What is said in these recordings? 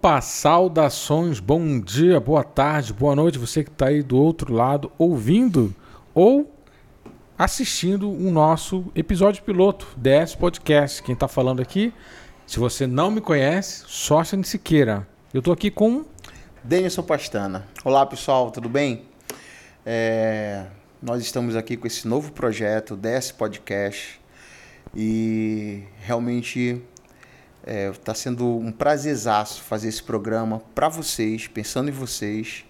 Opa, saudações, bom dia, boa tarde, boa noite, você que está aí do outro lado ouvindo ou assistindo o nosso episódio piloto DS Podcast. Quem está falando aqui, se você não me conhece, Sócio Siqueira. Eu estou aqui com Denilson Pastana. Olá pessoal, tudo bem? É, nós estamos aqui com esse novo projeto, DS Podcast, e realmente Está é, tá sendo um prazerzaço fazer esse programa para vocês, pensando em vocês,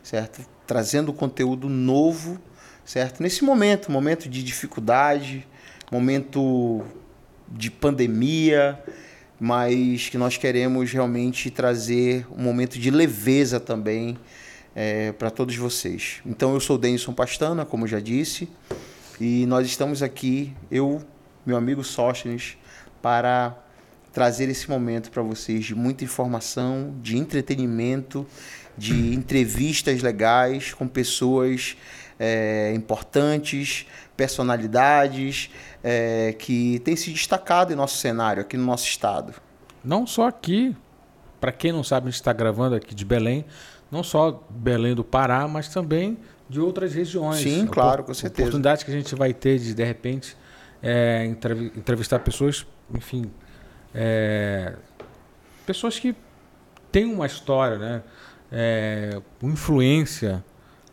certo? Trazendo conteúdo novo, certo? Nesse momento, momento de dificuldade, momento de pandemia, mas que nós queremos realmente trazer um momento de leveza também é, para todos vocês. Então eu sou Denison Pastana, como já disse, e nós estamos aqui, eu, meu amigo Sóstenes, para trazer esse momento para vocês de muita informação, de entretenimento, de entrevistas legais com pessoas é, importantes, personalidades é, que têm se destacado em nosso cenário, aqui no nosso estado. Não só aqui, para quem não sabe, a gente está gravando aqui de Belém, não só Belém do Pará, mas também de outras regiões. Sim, claro, com certeza. Oportunidade que a gente vai ter de, de repente, é, entrevistar pessoas, enfim, é, pessoas que têm uma história, né? É, influência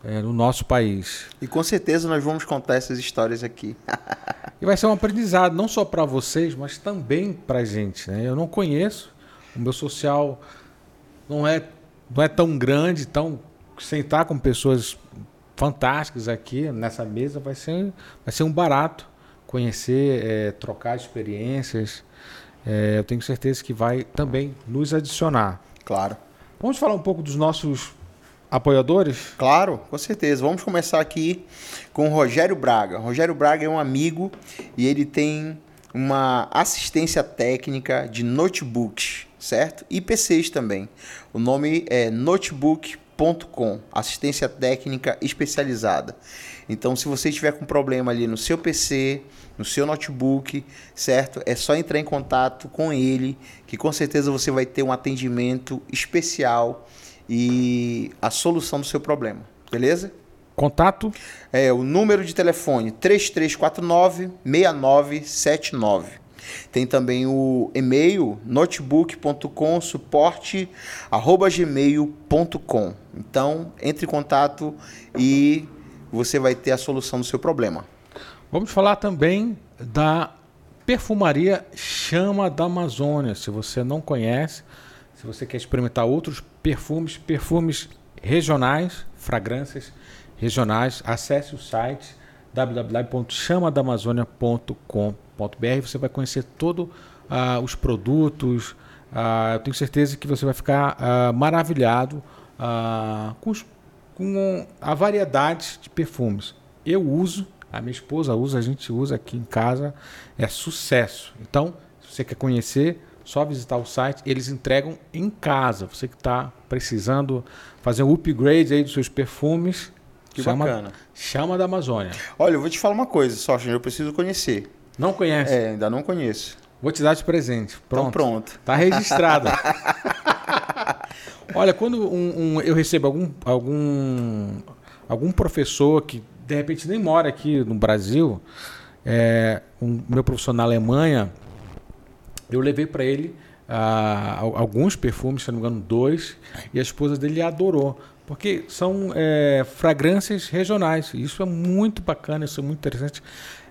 é, no nosso país. E com certeza nós vamos contar essas histórias aqui. e vai ser um aprendizado não só para vocês, mas também para a gente. Né? Eu não conheço, o meu social não é, não é tão grande, tão sentar com pessoas fantásticas aqui nessa mesa vai ser, vai ser um barato conhecer, é, trocar experiências é, eu tenho certeza que vai também nos adicionar. Claro. Vamos falar um pouco dos nossos apoiadores? Claro, com certeza. Vamos começar aqui com o Rogério Braga. O Rogério Braga é um amigo e ele tem uma assistência técnica de notebooks, certo? E PCs também. O nome é notebook.com, assistência técnica especializada. Então, se você estiver com problema ali no seu PC, no seu notebook, certo? É só entrar em contato com ele, que com certeza você vai ter um atendimento especial e a solução do seu problema, beleza? Contato? É o número de telefone 3349 6979. Tem também o e-mail notebook.com. Então, entre em contato e você vai ter a solução do seu problema. Vamos falar também da perfumaria Chama da Amazônia. Se você não conhece, se você quer experimentar outros perfumes, perfumes regionais, fragrâncias regionais, acesse o site www.chamadamazônia.com.br. Você vai conhecer todos uh, os produtos. Uh, eu tenho certeza que você vai ficar uh, maravilhado com, os, com a variedade de perfumes. Eu uso a minha esposa usa, a gente usa aqui em casa, é sucesso. Então, se você quer conhecer, só visitar o site, eles entregam em casa. Você que está precisando fazer um upgrade aí dos seus perfumes, que chama, bacana. Chama da Amazônia. Olha, eu vou te falar uma coisa, só eu preciso conhecer. Não conhece? É, ainda não conheço. Vou te dar de presente. Pronto. Então pronto. Tá registrado. Olha, quando um, um, eu recebo algum, algum, algum professor que de repente nem mora aqui no Brasil, é, um meu professor na Alemanha, eu levei para ele ah, alguns perfumes, se não me engano, dois, e a esposa dele adorou. Porque são é, fragrâncias regionais. Isso é muito bacana, isso é muito interessante.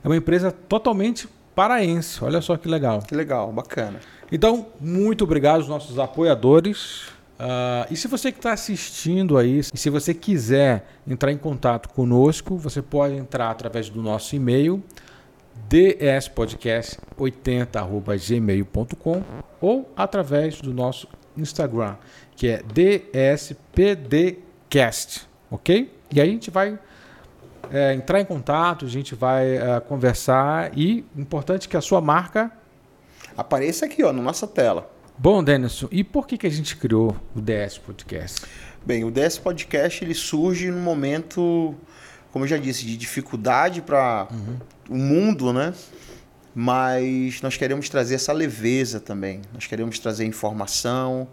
É uma empresa totalmente paraense. Olha só que legal. Que legal, bacana. Então, muito obrigado aos nossos apoiadores. Uh, e se você que está assistindo aí, e se você quiser entrar em contato conosco, você pode entrar através do nosso e-mail dspodcast80@gmail.com ou através do nosso Instagram, que é dspdcast, ok? E aí a gente vai é, entrar em contato, a gente vai é, conversar e importante que a sua marca apareça aqui, ó, na nossa tela. Bom, Denison, e por que, que a gente criou o DS Podcast? Bem, o DS Podcast ele surge num momento, como eu já disse, de dificuldade para uhum. o mundo, né? Mas nós queremos trazer essa leveza também. Nós queremos trazer informação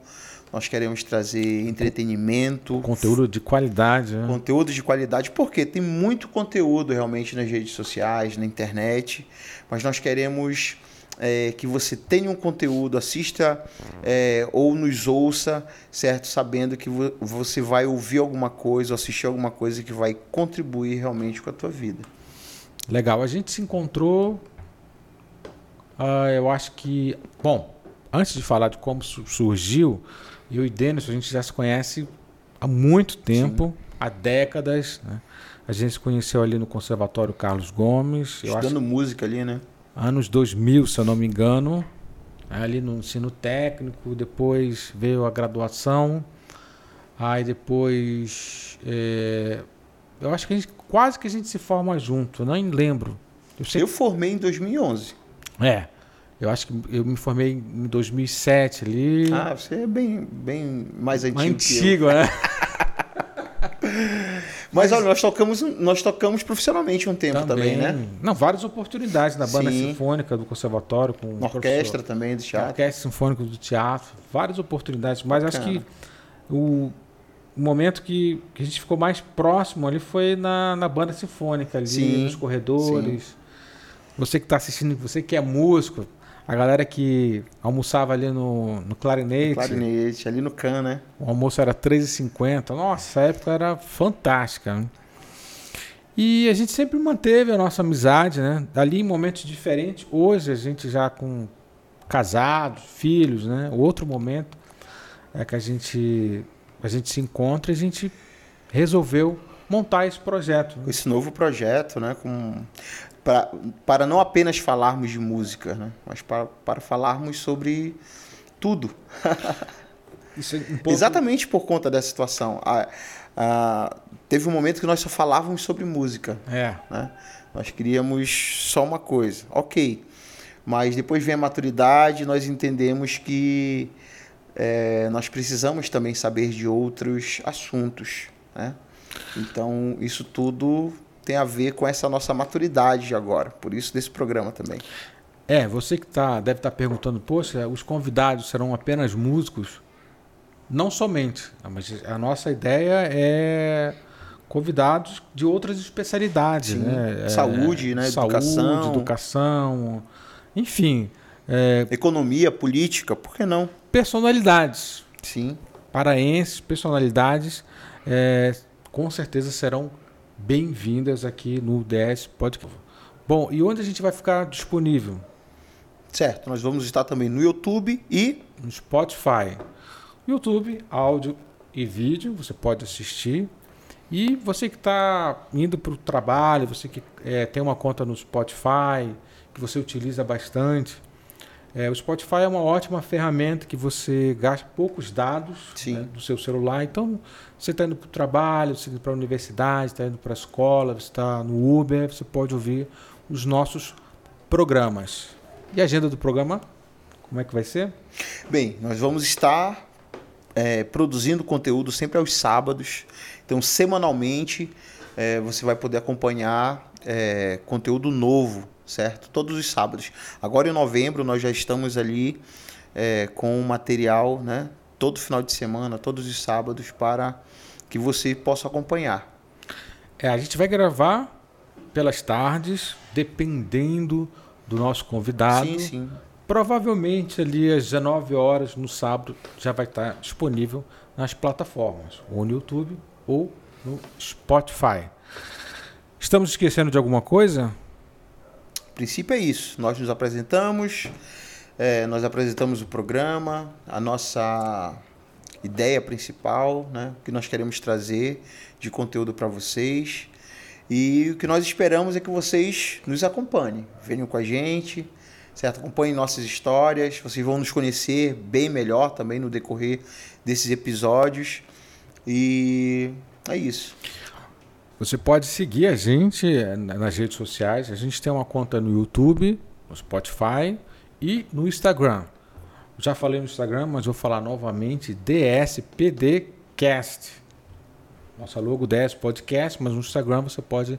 nós queremos trazer entretenimento, conteúdo de qualidade, né? conteúdo de qualidade, porque tem muito conteúdo realmente nas redes sociais, na internet, mas nós queremos é, que você tenha um conteúdo, assista é, ou nos ouça, certo? Sabendo que vo você vai ouvir alguma coisa, assistir alguma coisa que vai contribuir realmente com a tua vida. Legal, a gente se encontrou, uh, eu acho que, bom, antes de falar de como surgiu, eu e Denis, a gente já se conhece há muito tempo, Sim. há décadas, né? A gente se conheceu ali no Conservatório Carlos Gomes. Estudando música ali, né? anos 2000, se eu não me engano, ali no ensino técnico, depois veio a graduação, aí depois é, eu acho que a gente, quase que a gente se forma junto, nem lembro. Eu, eu formei em 2011. É, eu acho que eu me formei em 2007 ali. Ah, você é bem, bem mais antigo. Mais antigo, né? Mas, olha, nós tocamos, nós tocamos profissionalmente um tempo também, também né? Não, várias oportunidades na banda Sim. sinfônica do conservatório, com orquestra também do teatro. Orquestra sinfônica do teatro, várias oportunidades. Mas Bacana. acho que o, o momento que, que, a gente ficou mais próximo ali foi na, na banda sinfônica ali, Sim. nos corredores. Sim. Você que está assistindo, você que é músico, a galera que almoçava ali no, no clarinete. clarinete, ali no can, né? O almoço era R$3,50. Nossa, a época era fantástica. Né? E a gente sempre manteve a nossa amizade, né? Ali em momentos diferentes. Hoje a gente já com casados, filhos, né? O outro momento é que a gente a gente se encontra e a gente resolveu montar esse projeto. Né? Esse novo projeto, né? Com pra, para não apenas falarmos de música, né? mas para, para falarmos sobre tudo. É um pouco... Exatamente por conta dessa situação. teve um momento que nós só falávamos sobre música. É. Né? Nós queríamos só uma coisa. Ok. Mas depois vem a maturidade, nós entendemos que é, nós precisamos também saber de outros assuntos. Né? Então, isso tudo tem a ver com essa nossa maturidade de agora. Por isso desse programa também. É, você que tá, deve estar tá perguntando, poxa, os convidados serão apenas músicos? Não somente, mas a nossa ideia é convidados de outras especialidades, Sim. né? Saúde, é, né? Saúde, educação. educação, enfim. É, Economia, política, por que não? Personalidades. Sim. Paraenses, personalidades, é, com certeza serão bem-vindas aqui no DS Podcast. Bom, e onde a gente vai ficar disponível? Certo, nós vamos estar também no YouTube e no Spotify. YouTube, áudio e vídeo, você pode assistir. E você que está indo para o trabalho, você que é, tem uma conta no Spotify, que você utiliza bastante, é, o Spotify é uma ótima ferramenta que você gasta poucos dados né, do seu celular. Então, você está indo para o trabalho, você está indo para a universidade, está indo para a escola, você está no Uber, você pode ouvir os nossos programas. E a agenda do programa? Como é que vai ser? Bem, nós vamos estar é, produzindo conteúdo sempre aos sábados. Então, semanalmente, é, você vai poder acompanhar é, conteúdo novo certo? Todos os sábados. Agora em novembro nós já estamos ali é, com material, né? Todo final de semana, todos os sábados, para que você possa acompanhar. É, a gente vai gravar pelas tardes, dependendo do nosso convidado. Sim, sim. Provavelmente ali às 19 horas no sábado já vai estar disponível nas plataformas, ou no YouTube ou no Spotify. Estamos esquecendo de alguma coisa? princípio é isso. Nós nos apresentamos, é, nós apresentamos o programa, a nossa ideia principal, né, o que nós queremos trazer de conteúdo para vocês. E o que nós esperamos é que vocês nos acompanhem, venham com a gente, certo? Acompanhem nossas histórias, vocês vão nos conhecer bem melhor também no decorrer desses episódios. E é isso. Você pode seguir a gente eh, nas redes sociais. A gente tem uma conta no YouTube, no Spotify e no Instagram. Já falei no Instagram, mas vou falar novamente: DSPDcast. Nossa logo DS Podcast, mas no Instagram você pode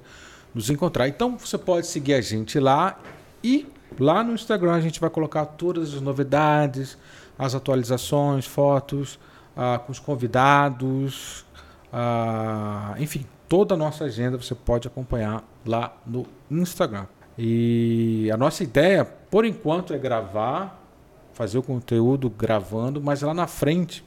nos encontrar. Então você pode seguir a gente lá e lá no Instagram a gente vai colocar todas as novidades, as atualizações, fotos, ah, com os convidados, ah, enfim, toda a nossa agenda você pode acompanhar lá no Instagram. E a nossa ideia, por enquanto, é gravar, fazer o conteúdo gravando, mas lá na frente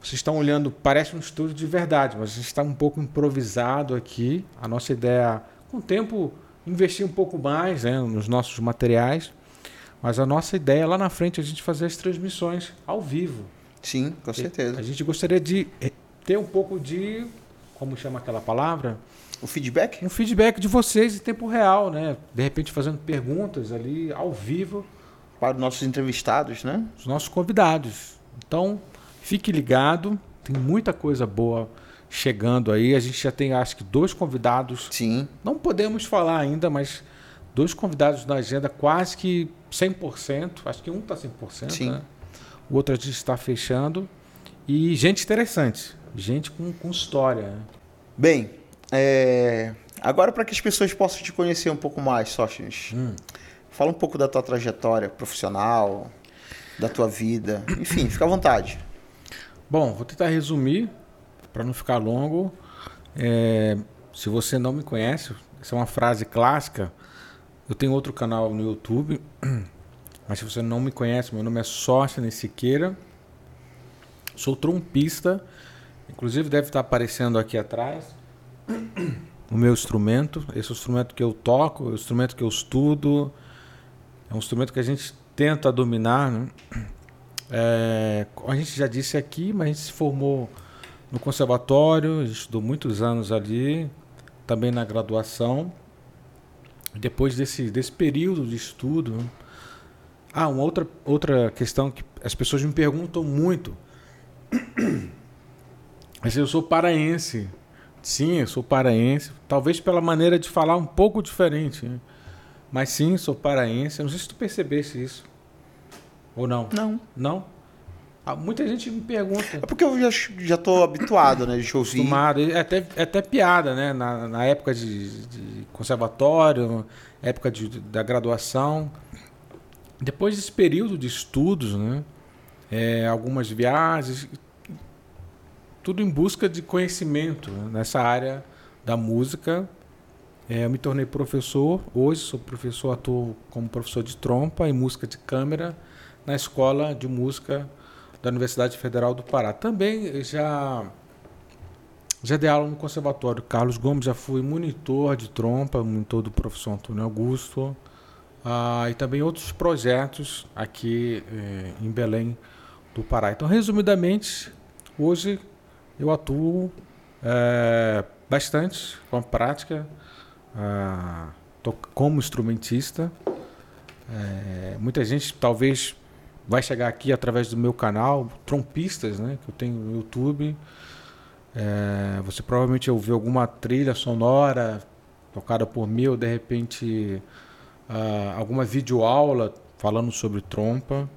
vocês estão olhando, parece um estúdio de verdade, mas a gente está um pouco improvisado aqui. A nossa ideia, com o tempo, investir um pouco mais né, nos nossos materiais. Mas a nossa ideia lá na frente é a gente fazer as transmissões ao vivo. Sim, com certeza. A gente gostaria de eh, ter um pouco de. Como chama aquela palavra? O feedback? Um feedback de vocês em tempo real, né? De repente fazendo perguntas ali ao vivo. Para os nossos entrevistados, né? Os nossos convidados. Então, Fique ligado, tem muita coisa boa chegando aí. A gente já tem, acho que, dois convidados. Sim. Não podemos falar ainda, mas dois convidados na agenda quase que 100%. Acho que um está 100%. Sim. Né? O outro a gente está fechando. E gente interessante. Gente com, com história. Né? Bem, é... agora para que as pessoas possam te conhecer um pouco mais, Sócrates. Hum. Fala um pouco da tua trajetória profissional, da tua vida. Enfim, fica à vontade. Bom, vou tentar resumir para não ficar longo. É, se você não me conhece, essa é uma frase clássica. Eu tenho outro canal no YouTube, mas se você não me conhece, meu nome é Sóstenes Siqueira. Sou trompista, inclusive deve estar aparecendo aqui atrás o meu instrumento. Esse é instrumento que eu toco, é o instrumento que eu estudo. É um instrumento que a gente tenta dominar. Né? É, a gente já disse aqui, mas a gente se formou no conservatório, estudou muitos anos ali, também na graduação. Depois desse, desse período de estudo. Ah, uma outra, outra questão que as pessoas me perguntam muito. Mas eu sou paraense. Sim, eu sou paraense. Talvez pela maneira de falar um pouco diferente. Né? Mas sim, sou paraense. Eu não sei se tu percebesse isso. Ou não? Não. Não? Ah, muita gente me pergunta. É porque eu já, já tô habituado, né? De ouvir. Acostumado. É até, é até piada, né? Na, na época de, de conservatório, época de, da graduação. Depois desse período de estudos, né? É, algumas viagens, tudo em busca de conhecimento nessa área da música. É, eu me tornei professor. Hoje sou professor, atuo como professor de trompa e música de câmera na Escola de Música da Universidade Federal do Pará. Também já já dei aula no Conservatório Carlos Gomes, já fui monitor de trompa, monitor do professor Antônio Augusto, ah, e também outros projetos aqui eh, em Belém do Pará. Então, resumidamente, hoje eu atuo eh, bastante com a prática, ah, como instrumentista. Eh, muita gente talvez vai chegar aqui através do meu canal, trompistas, né, que eu tenho no YouTube. É, você provavelmente ouviu alguma trilha sonora tocada por mim, ou de repente uh, alguma videoaula falando sobre trompa.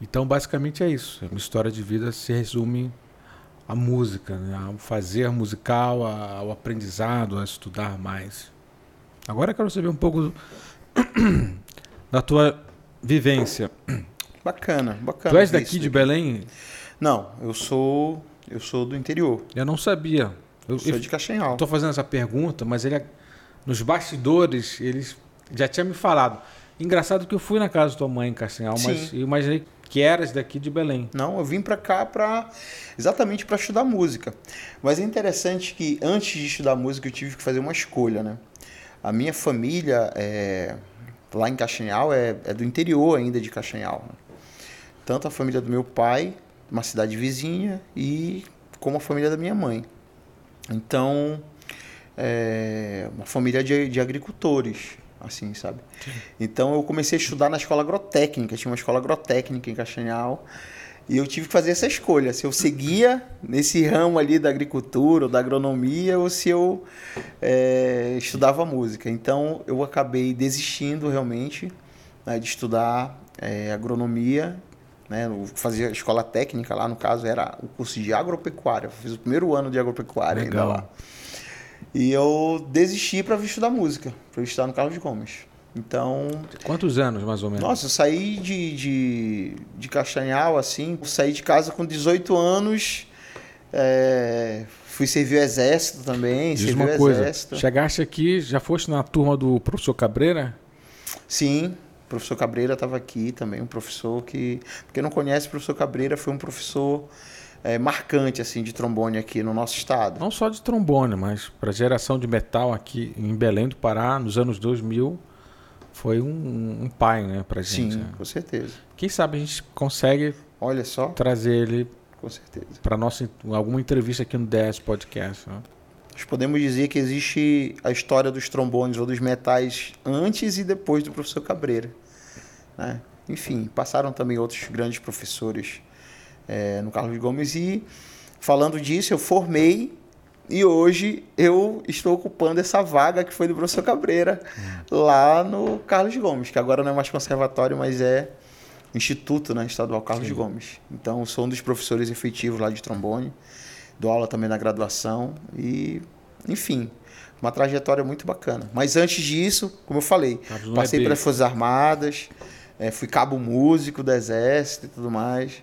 Então, basicamente é isso. A minha história de vida se resume à música, né? fazer musical, ao aprendizado, a estudar mais. Agora eu quero saber um pouco da tua vivência. Bacana, bacana. Tu és daqui de Belém? Não, eu sou eu sou do interior. Eu não sabia. Eu, eu sou de Castanhal. Estou fazendo essa pergunta, mas ele é, nos bastidores eles já tinha me falado. Engraçado que eu fui na casa da tua mãe em Castanhal, Sim. mas eu imaginei que eras daqui de Belém. Não, eu vim para cá para exatamente para estudar música. Mas é interessante que antes de estudar música eu tive que fazer uma escolha, né? A minha família é lá em Castanhal é, é do interior ainda de Castanhal. Né? Tanto a família do meu pai, uma cidade vizinha, e como a família da minha mãe. Então, é uma família de, de agricultores, assim, sabe? Então eu comecei a estudar na escola agrotécnica, tinha uma escola agrotécnica em Castanhal. E eu tive que fazer essa escolha, se eu seguia nesse ramo ali da agricultura ou da agronomia ou se eu é, estudava música. Então eu acabei desistindo realmente né, de estudar é, agronomia. Né, fazia escola técnica lá, no caso era o curso de agropecuária. Eu fiz o primeiro ano de agropecuária Legal. ainda lá. E eu desisti para estudar música, para estudar no Carlos Gomes. Então. Quantos anos, mais ou menos? Nossa, eu saí de, de, de Castanhal, assim, saí de casa com 18 anos. É, fui servir o exército também. Diz uma coisa, exército. chegaste aqui, já foste na turma do professor Cabreira? Sim, o professor Cabreira estava aqui também, um professor que. Quem não conhece, o professor Cabreira foi um professor é, marcante assim de trombone aqui no nosso estado. Não só de trombone, mas para geração de metal aqui em Belém do Pará, nos anos 2000, foi um, um pai né, para gente. Sim, né? com certeza. Quem sabe a gente consegue Olha só. trazer ele com certeza. para nossa alguma entrevista aqui no DS Podcast. Né? Nós podemos dizer que existe a história dos trombones ou dos metais antes e depois do professor Cabreira. Né? Enfim, passaram também outros grandes professores é, no Carlos Gomes e falando disso eu formei e hoje eu estou ocupando essa vaga que foi do professor Cabreira lá no Carlos Gomes, que agora não é mais conservatório, mas é Instituto né, Estadual Carlos Sim. Gomes. Então, sou um dos professores efetivos lá de trombone, dou aula também na graduação e, enfim, uma trajetória muito bacana. Mas antes disso, como eu falei, passei é pelas Forças Armadas, é, fui cabo músico do Exército e tudo mais.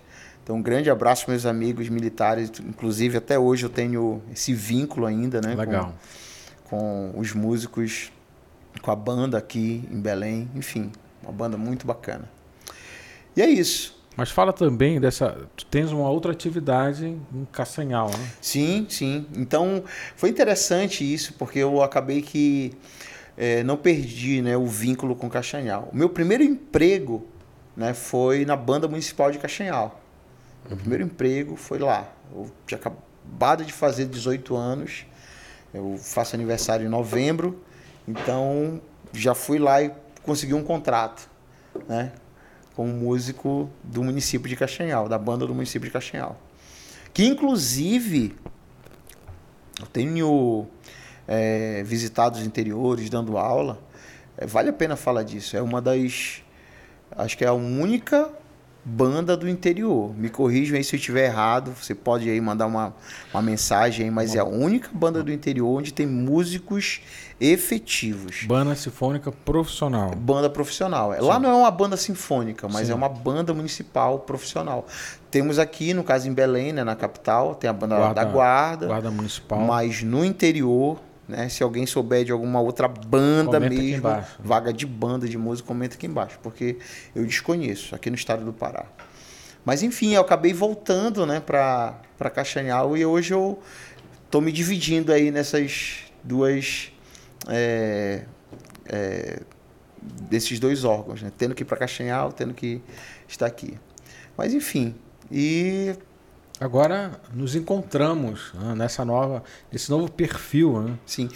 Então, um grande abraço meus amigos militares. Inclusive, até hoje eu tenho esse vínculo ainda, né? Legal. Com, com os músicos, com a banda aqui em Belém. Enfim, uma banda muito bacana. E é isso. Mas fala também dessa. Tu tens uma outra atividade em Castanhal, né? Sim, sim. Então foi interessante isso, porque eu acabei que é, não perdi né, o vínculo com Castanhal. O meu primeiro emprego né, foi na banda municipal de Castanhal. Meu primeiro emprego foi lá. Eu tinha acabado de fazer 18 anos. Eu faço aniversário em novembro. Então já fui lá e consegui um contrato, né? como músico do município de Castanhal, da banda do município de Castanhal. Que inclusive eu tenho é, visitado os interiores, dando aula. É, vale a pena falar disso. É uma das. Acho que é a única banda do interior. Me corrijam aí se eu estiver errado. Você pode aí mandar uma, uma mensagem aí, mas é a única banda do interior onde tem músicos efetivos. Banda sinfônica profissional. Banda profissional. Sim. Lá não é uma banda sinfônica, mas Sim. é uma banda municipal profissional. Temos aqui, no caso em Belém, né, na capital, tem a banda guarda, da Guarda. Guarda Municipal. Mas no interior né? Se alguém souber de alguma outra banda comenta mesmo, vaga de banda de música, comenta aqui embaixo, porque eu desconheço aqui no estado do Pará. Mas enfim, eu acabei voltando, né, para para Castanhal e hoje eu tô me dividindo aí nessas duas é, é, desses dois órgãos, né? Tendo que ir para Castanhal, tendo que estar aqui. Mas enfim, e Agora nos encontramos né, nessa nova, nesse novo perfil. Né? Sim.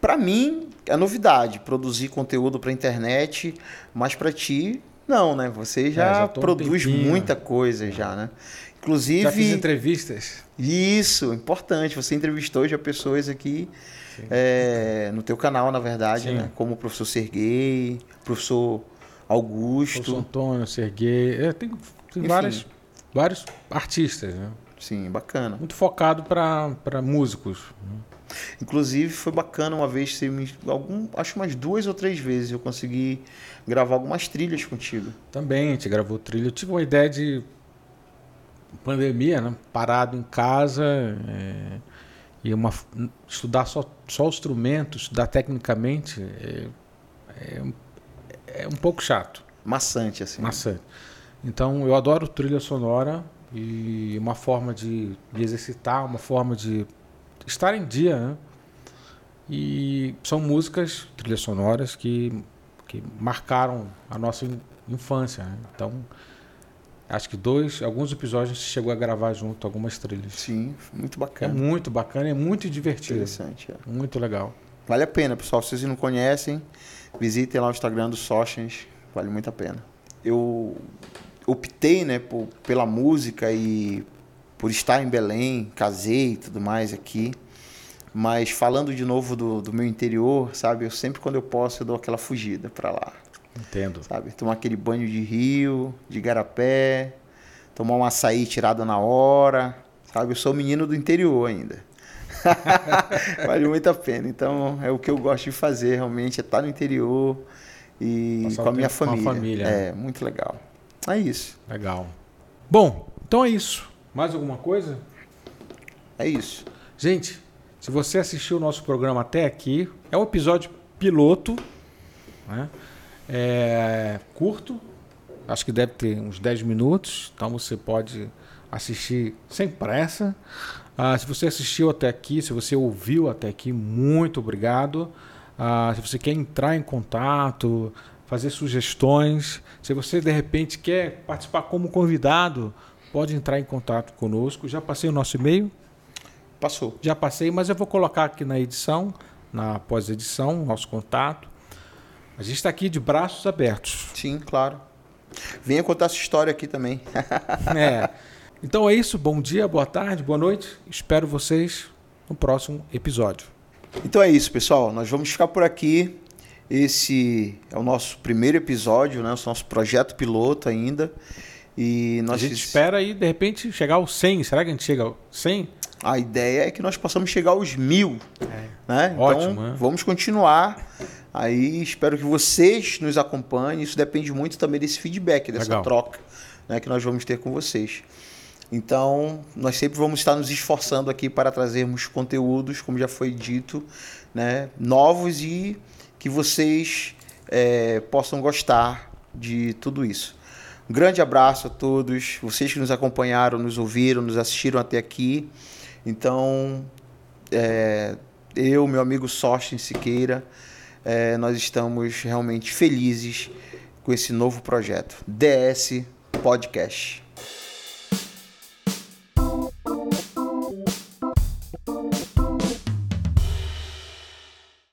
Para mim, é novidade produzir conteúdo para internet, mas para ti, não, né? Você já, é, já produz um muita coisa já, né? Inclusive. Já fiz entrevistas. Isso, importante. Você entrevistou já pessoas aqui é, no teu canal, na verdade, né? Como o professor Serguei, professor Augusto. Professor Antônio, Serguei. É, tem, tem várias, vários artistas, né? Sim, bacana. Muito focado para músicos. Inclusive foi bacana uma vez, você me, algum, acho umas duas ou três vezes eu consegui gravar algumas trilhas contigo. Também, a gente gravou trilha. Eu tive uma ideia de pandemia, né? Parado em casa é, e uma, estudar só, só o instrumento, estudar tecnicamente é, é, é um pouco chato. Maçante, assim. Maçante. Então eu adoro trilha sonora e uma forma de, de exercitar, uma forma de estar em dia, né? E são músicas, trilhas sonoras que, que marcaram a nossa infância. Né? Então, acho que dois, alguns episódios a gente chegou a gravar junto algumas trilhas. Sim, muito bacana. É muito bacana, é muito divertido. Interessante, é. Muito legal. Vale a pena, pessoal. Se vocês não conhecem, visitem lá o Instagram do Sochens, vale muito a pena. Eu optei né, por, pela música e por estar em Belém, casei e tudo mais aqui. Mas falando de novo do, do meu interior, sabe? Eu sempre, quando eu posso, eu dou aquela fugida para lá. Entendo. Sabe? Tomar aquele banho de rio, de garapé, tomar um açaí tirado na hora, sabe? Eu sou menino do interior ainda. vale muito a pena. Então, é o que eu gosto de fazer, realmente, é estar no interior e Passar com a minha tempo com a família. família. É, muito legal. É isso. Legal. Bom, então é isso. Mais alguma coisa? É isso. Gente, se você assistiu o nosso programa até aqui, é um episódio piloto, né? É curto, acho que deve ter uns 10 minutos, então você pode assistir sem pressa. Ah, se você assistiu até aqui, se você ouviu até aqui, muito obrigado. Ah, se você quer entrar em contato, fazer sugestões, se você de repente quer participar como convidado, pode entrar em contato conosco. Já passei o nosso e-mail, Passou. já passei, mas eu vou colocar aqui na edição, na pós-edição, nosso contato. A gente está aqui de braços abertos. Sim, claro. Venha contar essa história aqui também. É. Então é isso. Bom dia, boa tarde, boa noite. Espero vocês no próximo episódio. Então é isso, pessoal. Nós vamos ficar por aqui. Esse é o nosso primeiro episódio, né? O nosso projeto piloto ainda. E nós a gente fiz- espera aí, de repente, chegar aos 100. Será que a gente chega aos 100? A ideia é que nós possamos chegar aos mil, né? Então, Ótimo, né? vamos continuar. Aí espero que vocês nos acompanhem. Isso depende muito também desse feedback, dessa Legal. troca né, que nós vamos ter com vocês. Então, nós sempre vamos estar nos esforçando aqui para trazermos conteúdos, como já foi dito, né, novos e que vocês eh, possam gostar de tudo isso. Um grande abraço a todos, vocês que nos acompanharam, nos ouviram, nos assistiram até aqui. Então, é, eu, meu amigo Sósten Siqueira, é, nós estamos realmente felizes com esse novo projeto, DS Podcast.